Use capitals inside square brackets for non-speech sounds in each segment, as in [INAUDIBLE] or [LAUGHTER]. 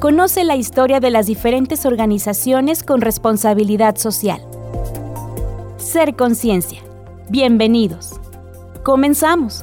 Conoce la historia de las diferentes organizaciones con responsabilidad social. Ser Conciencia. Bienvenidos. Comenzamos.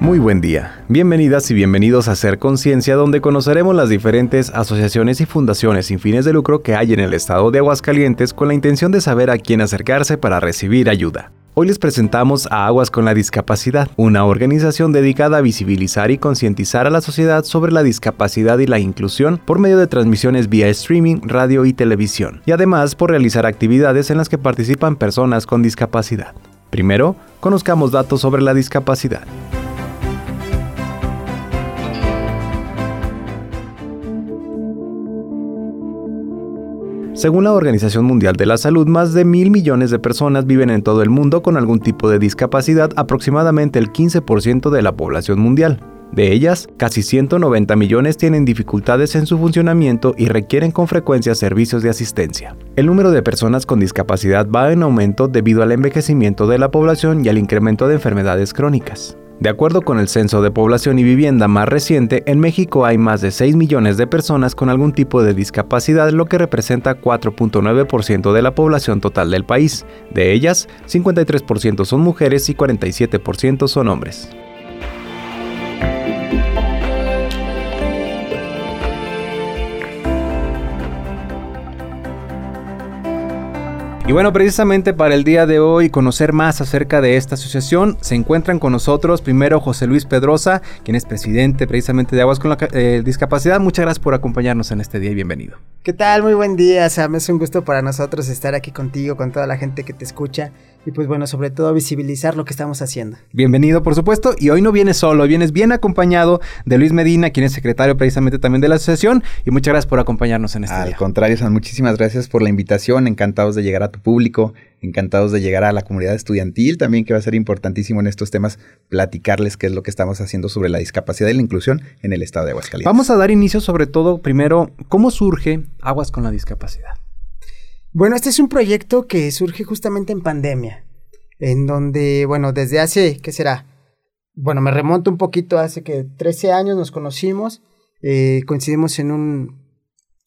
Muy buen día. Bienvenidas y bienvenidos a Ser Conciencia, donde conoceremos las diferentes asociaciones y fundaciones sin fines de lucro que hay en el estado de Aguascalientes con la intención de saber a quién acercarse para recibir ayuda. Hoy les presentamos a Aguas con la Discapacidad, una organización dedicada a visibilizar y concientizar a la sociedad sobre la discapacidad y la inclusión por medio de transmisiones vía streaming, radio y televisión, y además por realizar actividades en las que participan personas con discapacidad. Primero, conozcamos datos sobre la discapacidad. Según la Organización Mundial de la Salud, más de mil millones de personas viven en todo el mundo con algún tipo de discapacidad, aproximadamente el 15% de la población mundial. De ellas, casi 190 millones tienen dificultades en su funcionamiento y requieren con frecuencia servicios de asistencia. El número de personas con discapacidad va en aumento debido al envejecimiento de la población y al incremento de enfermedades crónicas. De acuerdo con el Censo de Población y Vivienda más reciente, en México hay más de 6 millones de personas con algún tipo de discapacidad, lo que representa 4.9% de la población total del país. De ellas, 53% son mujeres y 47% son hombres. Y bueno, precisamente para el día de hoy conocer más acerca de esta asociación, se encuentran con nosotros primero José Luis Pedrosa, quien es presidente precisamente de Aguas con la eh, Discapacidad. Muchas gracias por acompañarnos en este día y bienvenido. ¿Qué tal? Muy buen día, Sam. Es un gusto para nosotros estar aquí contigo, con toda la gente que te escucha y pues bueno, sobre todo visibilizar lo que estamos haciendo. Bienvenido, por supuesto, y hoy no vienes solo, vienes bien acompañado de Luis Medina, quien es secretario precisamente también de la asociación, y muchas gracias por acompañarnos en este Al contrario, San, muchísimas gracias por la invitación, encantados de llegar a tu público, encantados de llegar a la comunidad estudiantil también, que va a ser importantísimo en estos temas platicarles qué es lo que estamos haciendo sobre la discapacidad y la inclusión en el estado de Aguascalientes. Vamos a dar inicio sobre todo, primero, ¿cómo surge Aguas con la Discapacidad? Bueno, este es un proyecto que surge justamente en pandemia, en donde, bueno, desde hace, ¿qué será? Bueno, me remonto un poquito, hace que 13 años nos conocimos, eh, coincidimos en un,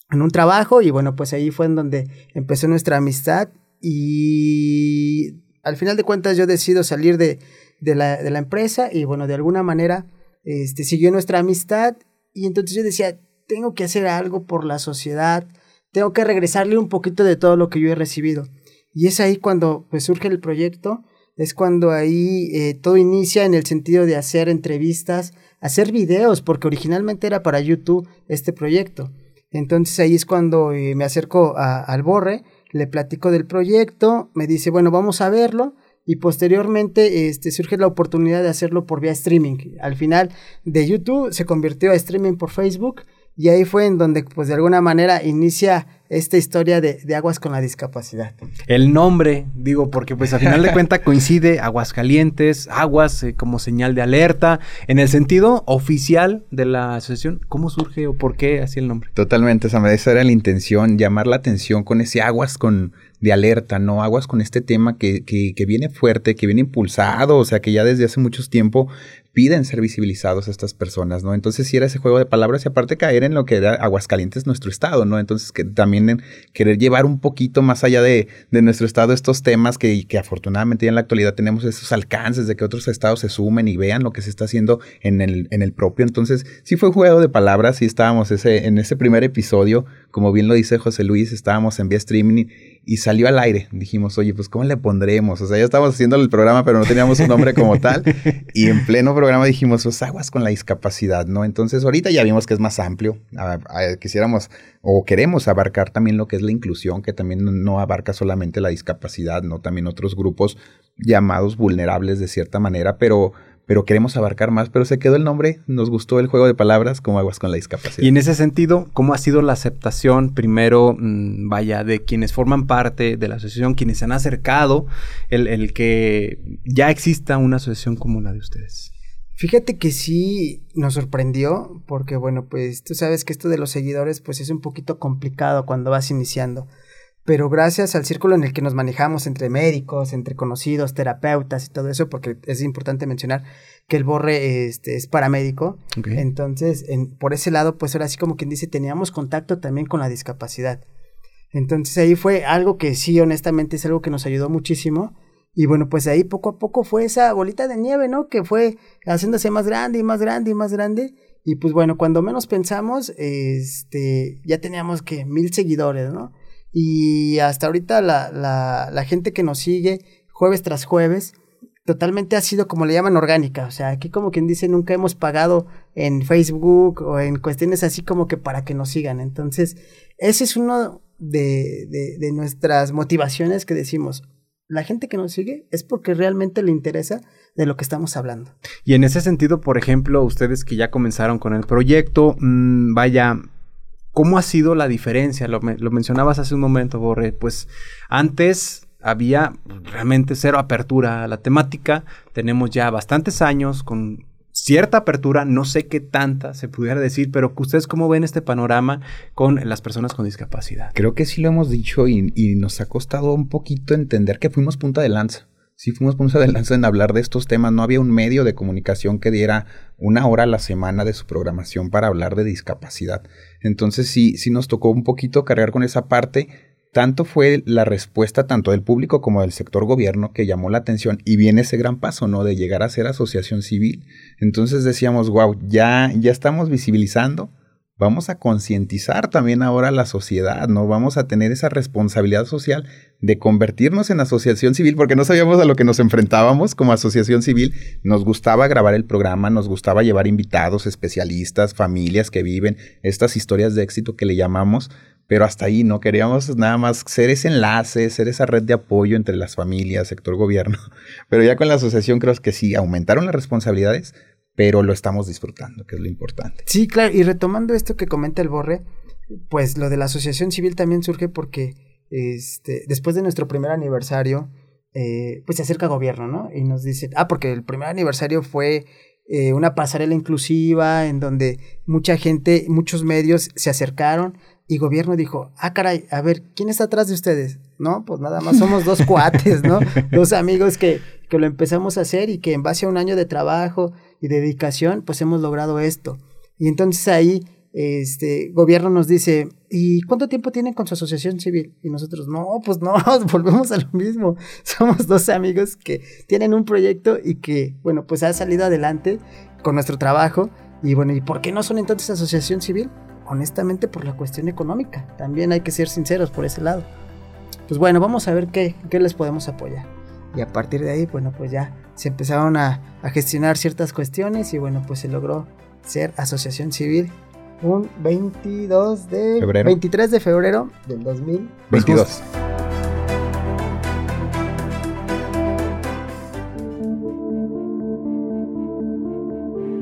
en un trabajo y bueno, pues ahí fue en donde empezó nuestra amistad y al final de cuentas yo decido salir de, de, la, de la empresa y bueno, de alguna manera este, siguió nuestra amistad y entonces yo decía, tengo que hacer algo por la sociedad, tengo que regresarle un poquito de todo lo que yo he recibido. Y es ahí cuando pues, surge el proyecto, es cuando ahí eh, todo inicia en el sentido de hacer entrevistas, hacer videos, porque originalmente era para YouTube este proyecto. Entonces ahí es cuando eh, me acerco al Borre, le platico del proyecto, me dice, bueno, vamos a verlo, y posteriormente este, surge la oportunidad de hacerlo por vía streaming. Al final de YouTube se convirtió a streaming por Facebook y ahí fue en donde, pues de alguna manera, inicia esta historia de, Aguas con la Discapacidad. El nombre, digo, porque pues al final de [LAUGHS] cuentas coincide Aguascalientes, Aguas eh, como señal de alerta, en el sentido oficial de la asociación, ¿cómo surge o por qué así el nombre? Totalmente, esa era la intención, llamar la atención con ese Aguas con de alerta, ¿no? Aguas con este tema que, que, viene fuerte, que viene impulsado, o sea, que ya desde hace mucho tiempo piden ser visibilizados a estas personas, ¿no? Entonces, si era ese juego de palabras y aparte caer en lo que era Aguascalientes, nuestro estado, ¿no? Entonces, que también en querer llevar un poquito más allá de, de nuestro estado estos temas que, que, afortunadamente ya en la actualidad tenemos esos alcances de que otros estados se sumen y vean lo que se está haciendo en el, en el propio. Entonces, sí fue juego de palabras y estábamos ese, en ese primer episodio, como bien lo dice José Luis, estábamos en vía streaming y salió al aire. Dijimos, oye, pues ¿cómo le pondremos? O sea, ya estábamos haciendo el programa, pero no teníamos un nombre como tal. [LAUGHS] Y en pleno programa dijimos, pues aguas con la discapacidad, ¿no? Entonces ahorita ya vimos que es más amplio. quisiéramos o queremos abarcar también lo que es la inclusión, que también no abarca solamente la discapacidad, ¿no? También otros grupos llamados vulnerables de cierta manera, pero pero queremos abarcar más, pero se quedó el nombre, nos gustó el juego de palabras como aguas con la discapacidad. Y en ese sentido, ¿cómo ha sido la aceptación primero, mm, vaya, de quienes forman parte de la asociación, quienes se han acercado, el, el que ya exista una asociación como la de ustedes? Fíjate que sí nos sorprendió, porque bueno, pues tú sabes que esto de los seguidores pues es un poquito complicado cuando vas iniciando. Pero gracias al círculo en el que nos manejamos entre médicos, entre conocidos, terapeutas y todo eso, porque es importante mencionar que el Borre este, es paramédico, entonces por ese lado, pues ahora sí como quien dice, teníamos contacto también con la discapacidad. Entonces ahí fue algo que sí, honestamente, es algo que nos ayudó muchísimo. Y bueno, pues ahí poco a poco fue esa bolita de nieve, ¿no? Que fue haciéndose más grande y más grande y más grande. Y pues bueno, cuando menos pensamos, este, ya teníamos que mil seguidores, ¿no? Y hasta ahorita la, la, la gente que nos sigue jueves tras jueves, totalmente ha sido como le llaman orgánica. O sea, aquí como quien dice, nunca hemos pagado en Facebook o en cuestiones así como que para que nos sigan. Entonces, ese es uno de, de, de nuestras motivaciones que decimos, la gente que nos sigue es porque realmente le interesa de lo que estamos hablando. Y en ese sentido, por ejemplo, ustedes que ya comenzaron con el proyecto, mmm, vaya, ¿cómo ha sido la diferencia? Lo, mencionabas hace un momento, Borre. Pues antes había realmente cero apertura a la temática. Tenemos ya bastantes años con cierta apertura, no sé qué tanta se pudiera decir, pero ustedes cómo ven este panorama con las personas con discapacidad. Creo que sí lo hemos dicho y, y nos ha costado un poquito entender que fuimos punta de lanza. Sí fuimos punta de lanza en hablar de estos temas. No había un medio de comunicación que diera una hora a la semana de su programación para hablar de discapacidad. Entonces sí, sí nos tocó un poquito cargar con esa parte tanto fue la respuesta tanto del público como del sector gobierno que llamó la atención y viene ese gran paso, ¿no? De llegar a ser asociación civil. Entonces decíamos, wow, ya, ya estamos visibilizando, vamos a concientizar también ahora a la sociedad, ¿no? Vamos a tener esa responsabilidad social de convertirnos en asociación civil, porque no sabíamos a lo que nos enfrentábamos como asociación civil. Nos gustaba grabar el programa, nos gustaba llevar invitados, especialistas, familias que viven estas historias de éxito que le llamamos, pero hasta ahí no queríamos nada más ser ese enlace, ser esa red de apoyo entre las familias, sector gobierno. [LAUGHS] Pero ya con la asociación creo que sí, aumentaron las responsabilidades, pero lo estamos disfrutando, que es lo importante. Sí, claro, y retomando esto que comenta el Borre, pues lo de la asociación civil también surge porque este, después de nuestro primer aniversario, eh, pues se acerca gobierno, ¿no? Y nos dice, ah, porque el primer aniversario fue eh, una pasarela inclusiva en donde mucha gente, muchos medios se acercaron y gobierno dijo, ah, caray, a ver, ¿quién está atrás de ustedes? No, pues nada más somos dos [LAUGHS] cuates, ¿no? dos amigos que, que lo empezamos a hacer y que en base a un año de trabajo y dedicación, pues hemos logrado esto. Y entonces ahí, este, gobierno nos dice, ¿y cuánto tiempo tienen con su asociación civil? Y nosotros, no, pues no, [LAUGHS] volvemos a lo mismo. Somos dos amigos que tienen un proyecto y que, bueno, pues ha salido adelante con nuestro trabajo. Y bueno, ¿y por qué no son entonces asociación civil? honestamente por la cuestión económica. También hay que ser sinceros por ese lado. Pues bueno, vamos a ver qué, qué les podemos apoyar. Y a partir de ahí, bueno, pues ya se empezaron a, a gestionar ciertas cuestiones y bueno, pues se logró ser asociación civil un 22 de febrero. 23 de febrero del 2022.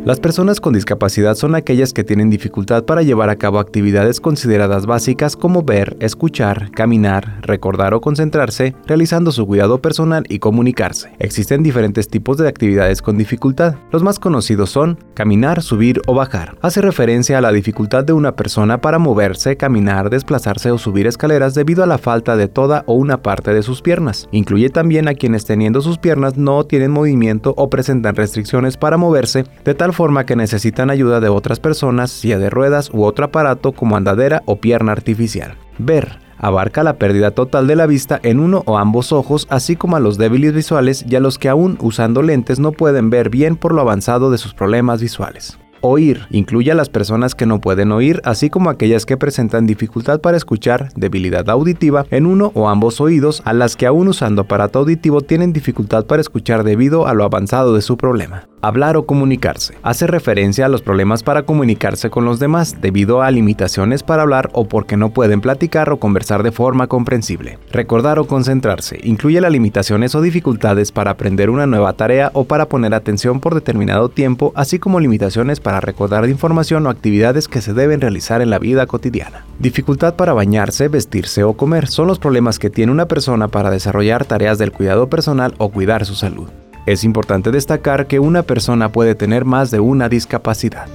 Las personas con discapacidad son aquellas que tienen dificultad para llevar a cabo actividades consideradas básicas como ver, escuchar, caminar, recordar o concentrarse, realizando su cuidado personal y comunicarse. Existen diferentes tipos de actividades con dificultad. Los más conocidos son caminar, subir o bajar. Hace referencia a la dificultad de una persona para moverse, caminar, desplazarse o subir escaleras debido a la falta de toda o una parte de sus piernas. Incluye también a quienes teniendo sus piernas no tienen movimiento o presentan restricciones para moverse de tal forma que necesitan ayuda de otras personas, silla de ruedas u otro aparato como andadera o pierna artificial. Ver abarca la pérdida total de la vista en uno o ambos ojos, así como a los débiles visuales y a los que aún usando lentes no pueden ver bien por lo avanzado de sus problemas visuales. Oír incluye a las personas que no pueden oír, así como aquellas que presentan dificultad para escuchar, debilidad auditiva en uno o ambos oídos, a las que aún usando aparato auditivo tienen dificultad para escuchar debido a lo avanzado de su problema. Hablar o comunicarse. Hace referencia a los problemas para comunicarse con los demás debido a limitaciones para hablar o porque no pueden platicar o conversar de forma comprensible. Recordar o concentrarse. Incluye las limitaciones o dificultades para aprender una nueva tarea o para poner atención por determinado tiempo, así como limitaciones para recordar información o actividades que se deben realizar en la vida cotidiana. Dificultad para bañarse, vestirse o comer son los problemas que tiene una persona para desarrollar tareas del cuidado personal o cuidar su salud. Es importante destacar que una persona puede tener más de una discapacidad.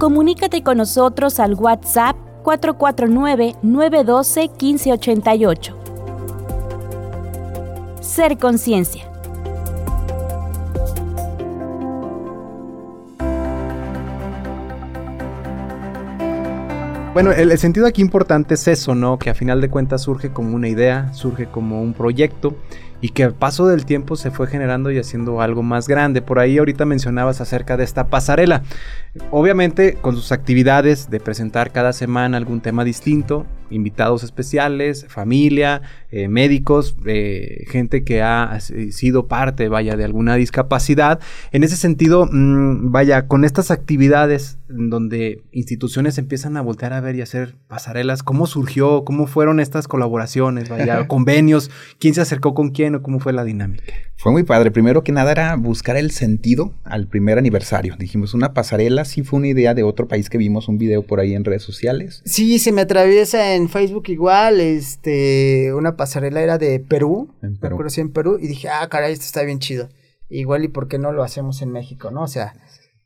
comunícate con nosotros al WhatsApp 449-912-1588. Ser conciencia. Bueno, el, sentido aquí importante es eso, ¿no? Que a final de cuentas surge como una idea, surge como un proyecto y que al paso del tiempo se fue generando y haciendo algo más grande. Por ahí ahorita mencionabas acerca de esta pasarela. Obviamente con sus actividades de presentar cada semana algún tema distinto, invitados especiales, familia, eh, médicos, eh, gente que ha sido parte, vaya, de alguna discapacidad. En ese sentido, mm, vaya, con estas actividades donde instituciones empiezan a voltear a ver y hacer pasarelas, ¿cómo surgió? ¿Cómo fueron estas colaboraciones? Vaya, [LAUGHS] convenios, ¿quién se acercó con quién o cómo fue la dinámica? Fue muy padre. Primero que nada era buscar el sentido al primer aniversario. Dijimos, una pasarela sí fue una idea de otro país que vimos un video por ahí en redes sociales. Sí, se me atraviesa en Facebook igual, este, una pasarela era de Perú, en Perú. Me en Perú, y dije, ah, caray, esto está bien chido. Igual, ¿y por qué no lo hacemos en México, no? O sea,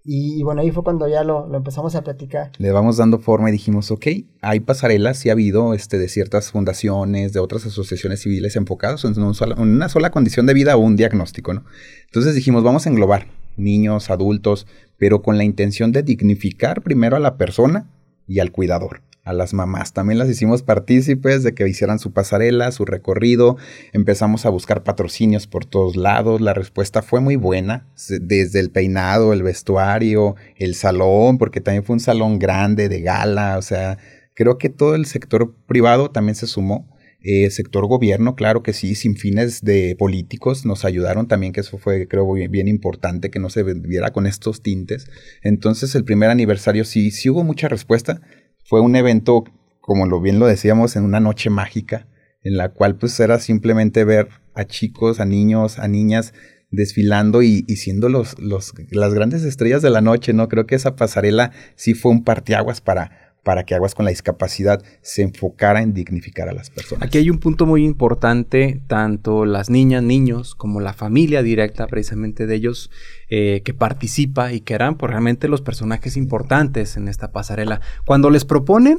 y, bueno, ahí fue cuando ya lo, empezamos a platicar. Le vamos dando forma y dijimos, ok, hay pasarelas, sí ha habido este, de ciertas fundaciones, de otras asociaciones civiles enfocados en, en una sola condición de vida o un diagnóstico, ¿no? Entonces dijimos, vamos a englobar niños, adultos, pero con la intención de dignificar primero a la persona y al cuidador a las mamás. También las hicimos partícipes de que hicieran su pasarela, su recorrido. Empezamos a buscar patrocinios por todos lados. La respuesta fue muy buena, desde el peinado, el vestuario, el salón, porque también fue un salón grande de gala. O sea, creo que todo el sector privado también se sumó. El eh, sector gobierno, claro que sí, sin fines de políticos, nos ayudaron también, que eso fue, creo, bien, bien, importante, que no se viera con estos tintes. Entonces, el primer aniversario sí, sí hubo mucha respuesta fue un evento, como lo bien lo decíamos, en una noche mágica, en la cual pues era simplemente ver a chicos, a niños, a niñas desfilando y, siendo los, los, las grandes estrellas de la noche, ¿no? Creo que esa pasarela sí fue un parteaguas para, para que Aguas con la Discapacidad se enfocara en dignificar a las personas. Aquí hay un punto muy importante, tanto las niñas, niños, como la familia directa precisamente de ellos eh, que participa y que eran pues, realmente los personajes importantes en esta pasarela. Cuando les proponen,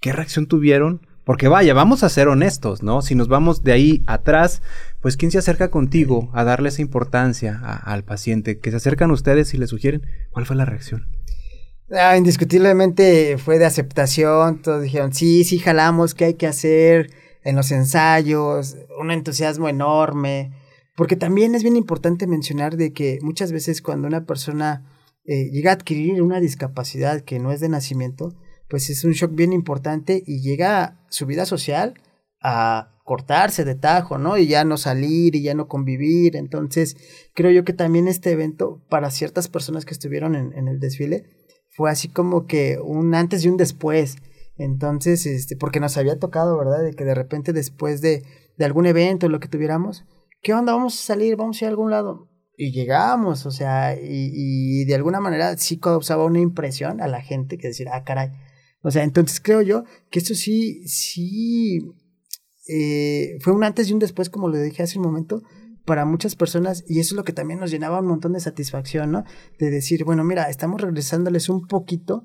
¿qué reacción tuvieron? Porque vaya, vamos a ser honestos, ¿no? Si nos vamos de ahí atrás, pues ¿quién se acerca contigo a darle esa importancia al paciente? Que se acercan ustedes y le sugieren, ¿cuál fue la reacción? Ah, indiscutiblemente fue de aceptación, todos dijeron, sí, sí, jalamos, ¿qué hay que hacer en los ensayos? Un entusiasmo enorme, porque también es bien importante mencionar de que muchas veces cuando una persona eh, llega a adquirir una discapacidad que no es de nacimiento, pues es un shock bien importante y llega su vida social a cortarse de tajo, ¿no? Y ya no salir y ya no convivir. Entonces, creo yo que también este evento, para ciertas personas que estuvieron en el desfile, fue así como que un antes y un después. Entonces, este, porque nos había tocado, ¿verdad? De que de repente después de, de algún evento, lo que tuviéramos, ¿qué onda? Vamos a salir, vamos a ir a algún lado. Y llegamos, o sea, y, y de alguna manera sí causaba una impresión a la gente que decir, ah, caray. O sea, entonces creo yo que esto sí, sí, eh, fue un antes y un después, como lo dije hace un momento, para muchas personas y eso es lo que también nos llenaba un montón de satisfacción, ¿no? De decir, bueno, mira, estamos regresándoles un poquito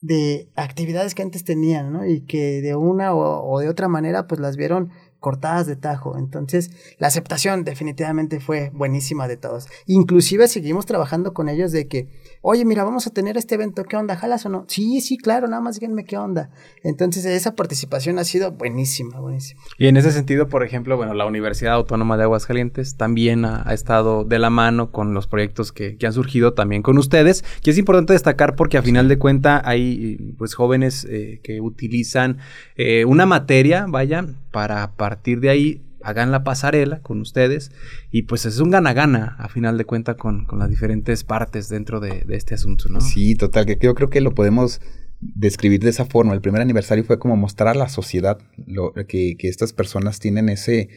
de actividades que antes tenían, ¿no? Y que de una o, o de otra manera pues las vieron cortadas de tajo. Entonces, la aceptación definitivamente fue buenísima de todos. Inclusive seguimos trabajando con ellos de que, oye, mira, vamos a tener este evento, ¿qué onda? ¿Jalas o no? Sí, sí, claro, nada más díganme qué onda. Entonces, esa participación ha sido buenísima, buenísima. Y en ese sentido, por ejemplo, bueno, la Universidad Autónoma de Aguascalientes también ha, estado de la mano con los proyectos que, han surgido también con ustedes, que es importante destacar porque a final de cuenta hay pues jóvenes eh, que utilizan eh, una materia, vaya, para partir de ahí hagan la pasarela con ustedes y pues es un gana-gana a final de cuenta con, las diferentes partes dentro de, este asunto, ¿no? Sí, total, que yo creo que lo podemos describir de esa forma. El primer aniversario fue como mostrar a la sociedad lo, que, que estas personas tienen ese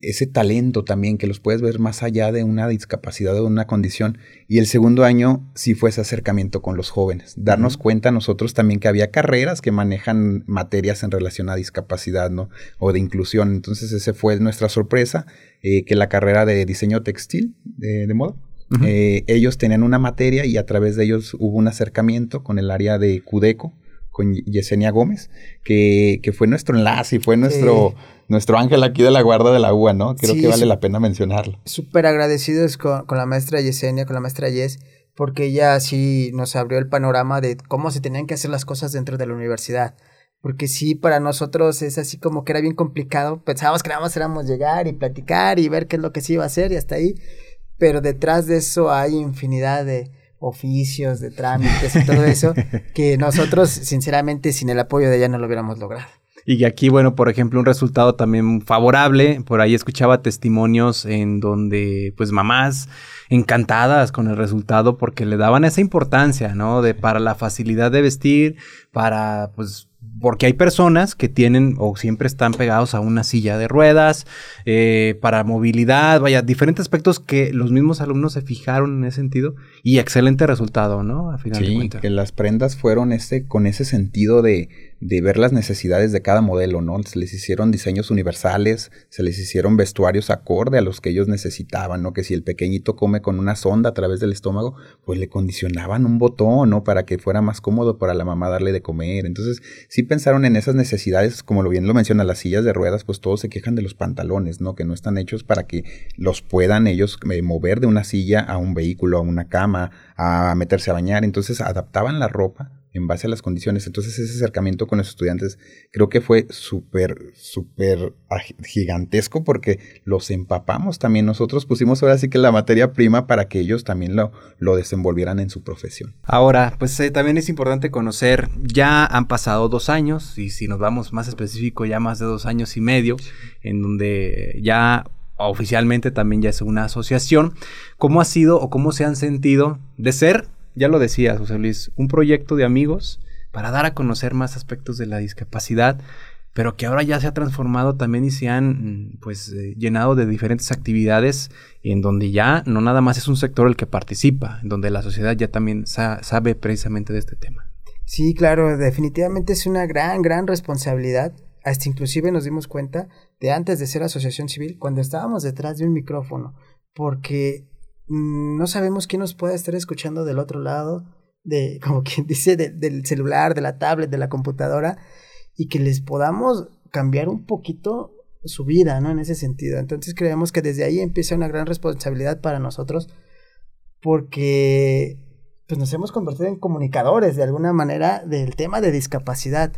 ese talento también que los puedes ver más allá de una discapacidad o de una condición. Y el segundo año sí fue ese acercamiento con los jóvenes, darnos cuenta nosotros también que había carreras que manejan materias en relación a discapacidad ¿no? o de inclusión. Entonces ese fue nuestra sorpresa, eh, que la carrera de diseño textil de, moda Eh, ellos tenían una materia y a través de ellos hubo un acercamiento con el área de Cudeco, con Yesenia Gómez, que, que fue nuestro enlace y fue nuestro, nuestro ángel aquí de la guarda de la UA, ¿no? Creo que vale la pena mencionarlo. Súper agradecidos con, con, la maestra Yesenia, con la maestra Yes, porque ella sí nos abrió el panorama de cómo se tenían que hacer las cosas dentro de la universidad. Porque sí, para nosotros es así como que era bien complicado. Pensábamos que nada más éramos llegar y platicar y ver qué es lo que se iba a hacer y hasta ahí. Pero detrás de eso hay infinidad de oficios, de trámites y todo eso [LAUGHS] que nosotros, sinceramente, sin el apoyo de ella no lo hubiéramos logrado. Y aquí, bueno, por ejemplo, un resultado también favorable. Por ahí escuchaba testimonios en donde, pues, mamás encantadas con el resultado porque le daban esa importancia, ¿no? De para la facilidad de vestir, para, pues, porque hay personas que tienen o siempre están pegados a una silla de ruedas, eh, para movilidad, vaya, diferentes aspectos que los mismos alumnos se fijaron en ese sentido y excelente resultado, ¿no? A final sí, que las prendas fueron este, con ese sentido de, de ver las necesidades de cada modelo, ¿no? Se les hicieron diseños universales, se les hicieron vestuarios acorde a los que ellos necesitaban, ¿no? Que si el pequeñito come con una sonda a través del estómago, pues le condicionaban un botón, ¿no? Para que fuera más cómodo para la mamá darle de comer. Entonces, sí pensaron en esas necesidades, como lo bien lo menciona, las sillas de ruedas, pues todos se quejan de los pantalones, ¿no? Que no están hechos para que los puedan ellos eh, mover de una silla a un vehículo, a una cama, a meterse a bañar. Entonces, adaptaban la ropa en base a las condiciones. Entonces ese acercamiento con los estudiantes creo que fue súper, súper gigantesco porque los empapamos también. Nosotros pusimos ahora sí que la materia prima para que ellos también lo, lo desenvolvieran en su profesión. Ahora, pues eh, también es importante conocer, ya han pasado dos años y si nos vamos más específico, ya más de dos años y medio, en donde ya oficialmente también ya es una asociación. ¿Cómo ha sido o cómo se han sentido de ser ya lo decías, José Luis, un proyecto de amigos para dar a conocer más aspectos de la discapacidad, pero que ahora ya se ha transformado también y se han pues eh, llenado de diferentes actividades en donde ya no nada más es un sector el que participa, en donde la sociedad ya también sabe precisamente de este tema. Sí, claro, definitivamente es una gran, gran responsabilidad. Hasta inclusive nos dimos cuenta de antes de ser asociación civil, cuando estábamos detrás de un micrófono, porque Mm, no sabemos quién nos puede estar escuchando del otro lado, de, [LAUGHS] como quien dice, del celular, de la tablet, de la computadora, y que les podamos cambiar un poquito su vida, ¿no? En ese sentido. Entonces creemos que desde ahí empieza una gran responsabilidad para nosotros, porque pues nos hemos convertido en comunicadores de alguna manera del tema de discapacidad.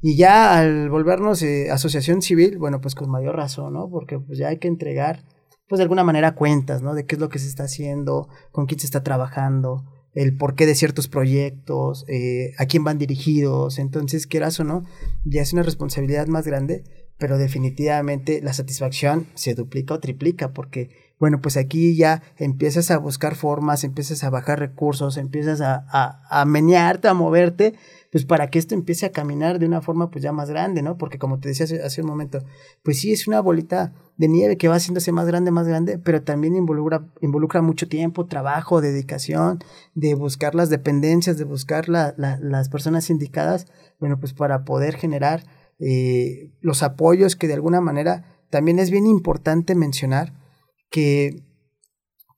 Y ya al volvernos eh, asociación civil, bueno, pues con mayor razón, ¿no? Porque pues ya hay que entregar pues de alguna manera cuentas, ¿no? De qué es lo que se está haciendo, con quién se está trabajando, el porqué de ciertos proyectos, eh, a quién van dirigidos. Entonces, quieras o no, ya es una responsabilidad más grande, pero definitivamente la satisfacción se duplica o triplica porque, bueno, pues aquí ya empiezas a buscar formas, empiezas a bajar recursos, empiezas a, a, a menearte, a moverte pues para que esto empiece a caminar de una forma pues ya más grande, ¿no? Porque como te decía hace, un momento, pues sí es una bolita de nieve que va haciéndose más grande, más grande, pero también involucra, involucra mucho tiempo, trabajo, dedicación, de buscar las dependencias, de buscar las personas indicadas, bueno, pues para poder generar eh, los apoyos que de alguna manera también es bien importante mencionar que,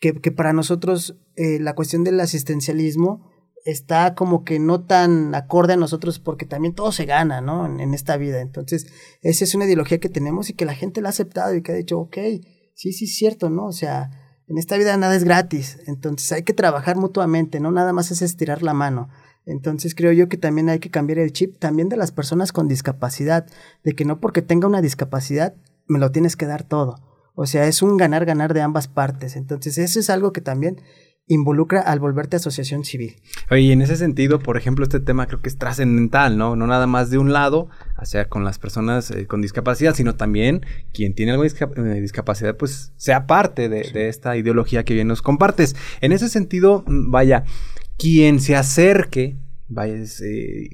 que, para nosotros eh, la cuestión del asistencialismo está como que no tan acorde a nosotros porque también todo se gana, ¿no? En, esta vida. Entonces, esa es una ideología que tenemos y que la gente la ha aceptado y que ha dicho, ok, sí, sí, es cierto, ¿no? O sea, en esta vida nada es gratis. Entonces hay que trabajar mutuamente, ¿no? Nada más es estirar la mano. Entonces creo yo que también hay que cambiar el chip también de las personas con discapacidad, de que no porque tenga una discapacidad me lo tienes que dar todo. O sea, es un ganar-ganar de ambas partes. Entonces eso es algo que también involucra al volverte asociación civil. Oye, y en ese sentido, por ejemplo, este tema creo que es trascendental, ¿no? No nada más de un lado, hacia con las personas eh, con discapacidad, sino también quien tiene algo de eh, discapacidad, pues sea parte de, de, esta ideología que bien nos compartes. En ese sentido, mm, vaya, quien se acerque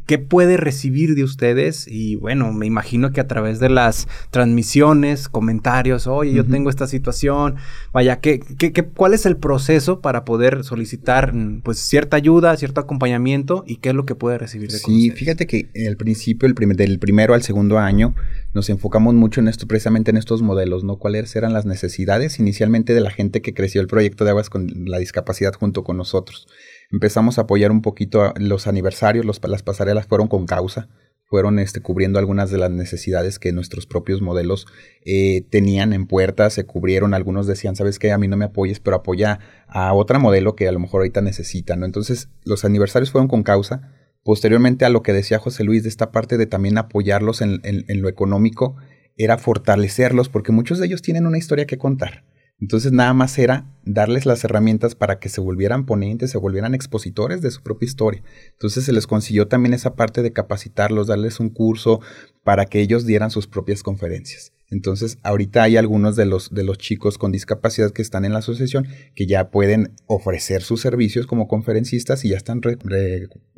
¿qué puede recibir de ustedes? Y bueno, me imagino que a través de las transmisiones, comentarios, oye, yo tengo esta situación, vaya, ¿qué, qué, qué, cuál es el proceso para poder solicitar mm, pues cierta ayuda, cierto acompañamiento y qué es lo que puede recibir de Sí, fíjate que el principio, el primer, del primero al segundo año, nos enfocamos mucho en esto, precisamente en estos modelos, ¿no? ¿Cuáles eran las necesidades inicialmente de la gente que creció el proyecto de Aguas con la discapacidad junto con nosotros? Empezamos a apoyar un poquito los aniversarios, las pasarelas fueron con causa, fueron este, cubriendo algunas de las necesidades que nuestros propios modelos eh, tenían en puerta, se cubrieron, algunos decían, sabes qué, a mí no me apoyes, pero apoya a otra modelo que a lo mejor ahorita necesita, ¿no? Entonces los aniversarios fueron con causa, posteriormente a lo que decía José Luis de esta parte de también apoyarlos en, en lo económico, era fortalecerlos porque muchos de ellos tienen una historia que contar entonces nada más era darles las herramientas para que se volvieran ponentes, se volvieran expositores de su propia historia. Entonces se les consiguió también esa parte de capacitarlos, darles un curso para que ellos dieran sus propias conferencias. Entonces, ahorita hay algunos de los, de los chicos con discapacidad que están en la asociación que ya pueden ofrecer sus servicios como conferencistas y ya están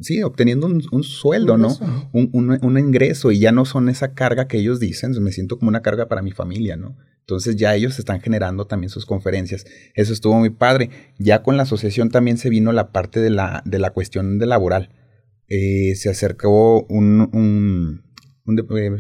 sí, obteniendo un, sueldo, ¿no? Un, un, ingreso y ya no son esa carga que ellos dicen, me siento como una carga para mi familia, ¿no? Entonces ya ellos están generando también sus conferencias. Eso estuvo muy padre. Ya con la asociación también se vino la parte de la, de la cuestión de laboral. Eh, se acercó un un,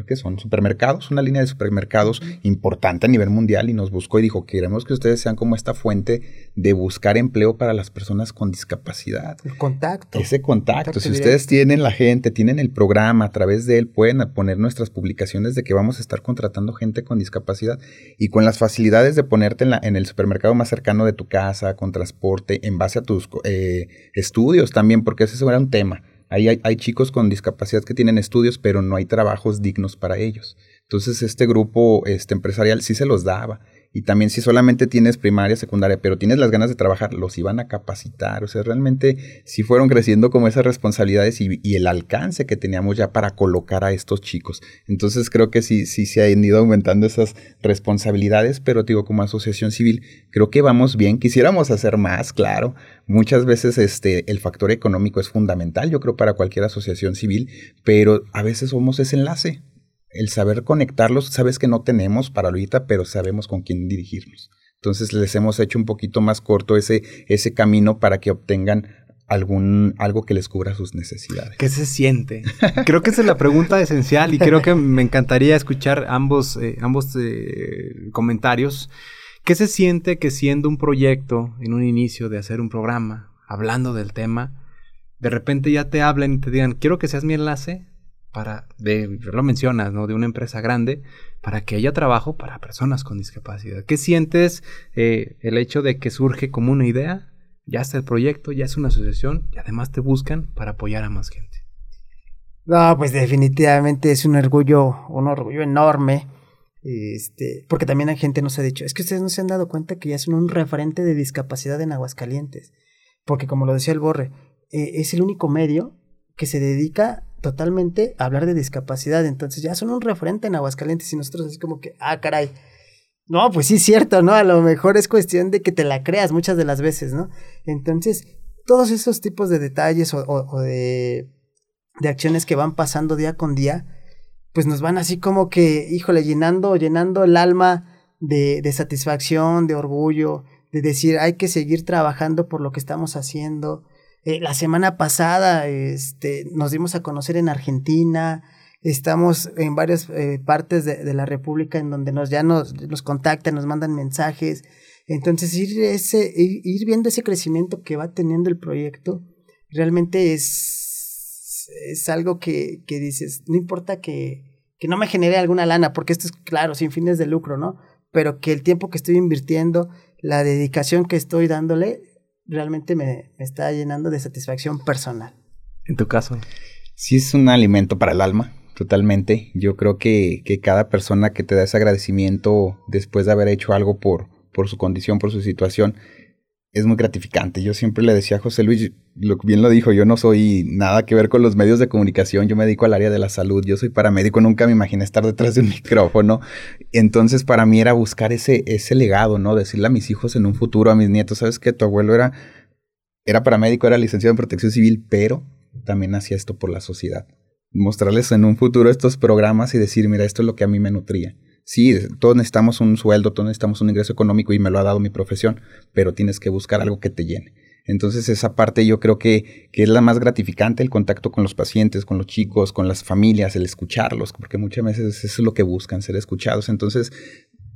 ¿qué son? Supermercados, una línea de supermercados importante a nivel mundial y nos buscó y dijo, queremos que ustedes sean como esta fuente de buscar empleo para las personas con discapacidad. El contacto. Ese contacto. si ustedes tienen la gente, tienen el programa, a través de él pueden poner nuestras publicaciones de que vamos a estar contratando gente con discapacidad y con las facilidades de ponerte en, la, en el supermercado más cercano de tu casa, con transporte, en base a tus eh, estudios también, porque ese era un tema Ahí hay, chicos con discapacidad que tienen estudios, pero no hay trabajos dignos para ellos. Entonces este grupo este, empresarial sí se los daba y también si solamente tienes primaria, secundaria, pero tienes las ganas de trabajar, los iban a capacitar. O sea, realmente sí fueron creciendo como esas responsabilidades y, el alcance que teníamos ya para colocar a estos chicos. Entonces creo que sí, sí se han ido aumentando esas responsabilidades, pero digo, como asociación civil, creo que vamos bien. Quisiéramos hacer más, claro. Muchas veces este, el factor económico es fundamental, yo creo, para cualquier asociación civil, pero a veces somos ese enlace el saber conectarlos, sabes que no tenemos para ahorita, pero sabemos con quién dirigirnos. Entonces les hemos hecho un poquito más corto ese, ese camino para que obtengan algún algo que les cubra sus necesidades. ¿Qué se siente? Creo que esa es la pregunta esencial y creo que me encantaría escuchar ambos, eh, ambos eh, comentarios. ¿Qué se siente que siendo un proyecto en un inicio de hacer un programa, hablando del tema, de repente ya te hablen y te digan, quiero que seas mi enlace para, de, lo mencionas, ¿no? De una empresa grande, para que haya trabajo para personas con discapacidad. ¿Qué sientes eh, el hecho de que surge como una idea? Ya está el proyecto, ya es una asociación y además te buscan para apoyar a más gente. No, pues definitivamente es un orgullo, un orgullo enorme. Este, porque también hay gente nos ha dicho, es que ustedes no se han dado cuenta que ya son un referente de discapacidad en Aguascalientes. Porque como lo decía el Borre, eh, es el único medio que se dedica totalmente hablar de discapacidad. Entonces ya son un referente en Aguascalientes y nosotros así como que, ah, caray. No, pues sí, cierto, ¿no? A lo mejor es cuestión de que te la creas muchas de las veces, ¿no? Entonces, todos esos tipos de detalles o, de, de acciones que van pasando día con día, pues nos van así como que, híjole, llenando, llenando el alma de, de satisfacción, de orgullo, de decir, hay que seguir trabajando por lo que estamos haciendo, eh, la semana pasada este, nos dimos a conocer en Argentina, estamos en varias eh, partes de, la República en donde nos, ya nos, nos contactan, nos mandan mensajes. Entonces, ir, ese, ir, viendo ese crecimiento que va teniendo el proyecto realmente es, es algo que, que dices, no importa que, que no me genere alguna lana, porque esto es claro, sin fines de lucro, ¿no? Pero que el tiempo que estoy invirtiendo, la dedicación que estoy dándole, realmente me, está llenando de satisfacción personal. En tu caso. Sí, es un alimento para el alma, totalmente. Yo creo que, que cada persona que te da ese agradecimiento después de haber hecho algo por, por su condición, por su situación, es muy gratificante. Yo siempre le decía a José Luis, lo, bien lo dijo, yo no soy nada que ver con los medios de comunicación, yo me dedico al área de la salud, yo soy paramédico, nunca me imaginé estar detrás de un [LAUGHS] micrófono. Entonces para mí era buscar ese, ese legado, ¿no? Decirle a mis hijos en un futuro, a mis nietos, sabes que tu abuelo era, era paramédico, era licenciado en protección civil, pero también hacía esto por la sociedad. Mostrarles en un futuro estos programas y decir, mira, esto es lo que a mí me nutría. Sí, todos necesitamos un sueldo, todos necesitamos un ingreso económico y me lo ha dado mi profesión, pero tienes que buscar algo que te llene. Entonces esa parte yo creo que, que, es la más gratificante, el contacto con los pacientes, con los chicos, con las familias, el escucharlos, porque muchas veces eso es lo que buscan, ser escuchados. Entonces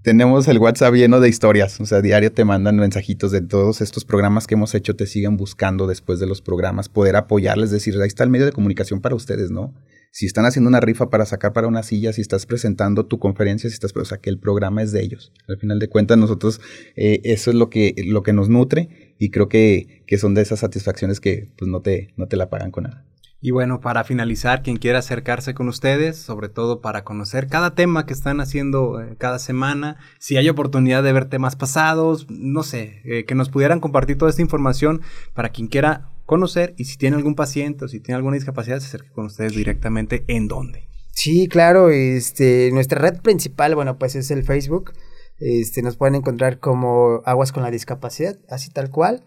tenemos el WhatsApp lleno de historias, o sea, diario te mandan mensajitos de todos estos programas que hemos hecho, te siguen buscando después de los programas, poder apoyarles, decir, ahí está el medio de comunicación para ustedes, ¿no? Si están haciendo una rifa para sacar para una silla, si estás presentando tu conferencia, si estás, o sea, que el programa es de ellos. Al final de cuentas, nosotros, eh, eso es lo que, lo que nos nutre y creo que, que son de esas satisfacciones que pues no te, no te la pagan con nada. Y bueno, para finalizar, quien quiera acercarse con ustedes, sobre todo para conocer cada tema que están haciendo eh, cada semana, si hay oportunidad de ver temas pasados, no sé, eh, que nos pudieran compartir toda esta información para quien quiera conocer y si tiene algún paciente o si tiene alguna discapacidad, se acerque con ustedes directamente en dónde. Sí, claro, este, nuestra red principal, bueno, pues es el Facebook. Este, nos pueden encontrar como Aguas con la Discapacidad, así tal cual.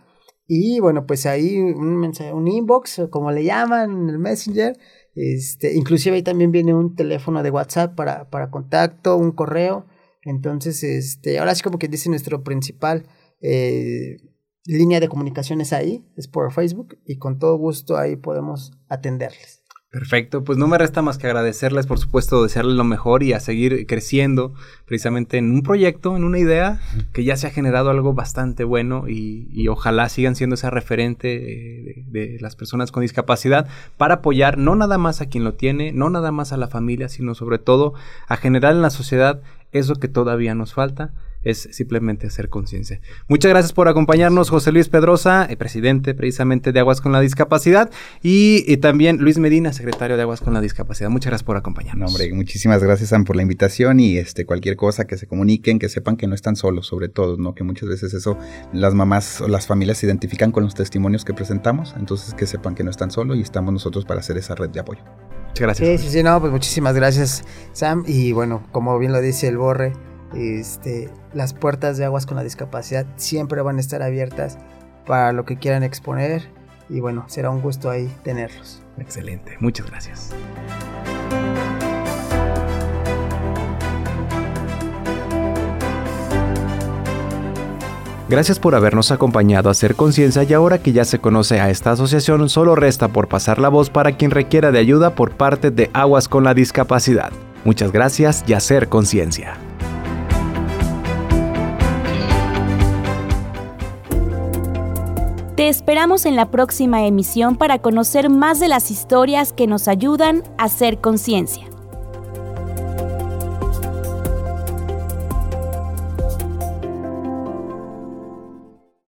Y bueno, pues ahí un mensaje, un inbox, como le llaman, el Messenger. Este, inclusive ahí también viene un teléfono de WhatsApp para, para contacto, un correo. Entonces, este, ahora sí como que dice nuestro principal eh, línea de comunicaciones ahí, es por Facebook, y con todo gusto ahí podemos atenderles. Perfecto, pues no me resta más que agradecerles, por supuesto, desearles lo mejor y a seguir creciendo precisamente en un proyecto, en una idea que ya se ha generado algo bastante bueno y, ojalá sigan siendo ese referente de, de, las personas con discapacidad para apoyar no nada más a quien lo tiene, no nada más a la familia, sino sobre todo a generar en la sociedad eso que todavía nos falta es simplemente hacer conciencia. Muchas gracias por acompañarnos, José Luis Pedrosa, el presidente precisamente de Aguas con la Discapacidad, y, también Luis Medina, secretario de Aguas con la Discapacidad. Muchas gracias por acompañarnos. hombre, muchísimas gracias, Sam, por la invitación y este, cualquier cosa que se comuniquen, que sepan que no están solos, sobre todo, ¿no? Que muchas veces eso, las mamás o las familias se identifican con los testimonios que presentamos, entonces que sepan que no están solos y estamos nosotros para hacer esa red de apoyo. Muchas gracias. Sí, sí, sí, no, pues muchísimas gracias, Sam, y bueno, como bien lo dice el Borre, este, las puertas de Aguas con la Discapacidad siempre van a estar abiertas para lo que quieran exponer y bueno, será un gusto ahí tenerlos. Excelente, muchas gracias. Gracias por habernos acompañado a hacer conciencia y ahora que ya se conoce a esta asociación, solo resta por pasar la voz para quien requiera de ayuda por parte de Aguas con la Discapacidad. Muchas gracias y hacer conciencia. Te esperamos en la próxima emisión para conocer más de las historias que nos ayudan a hacer conciencia.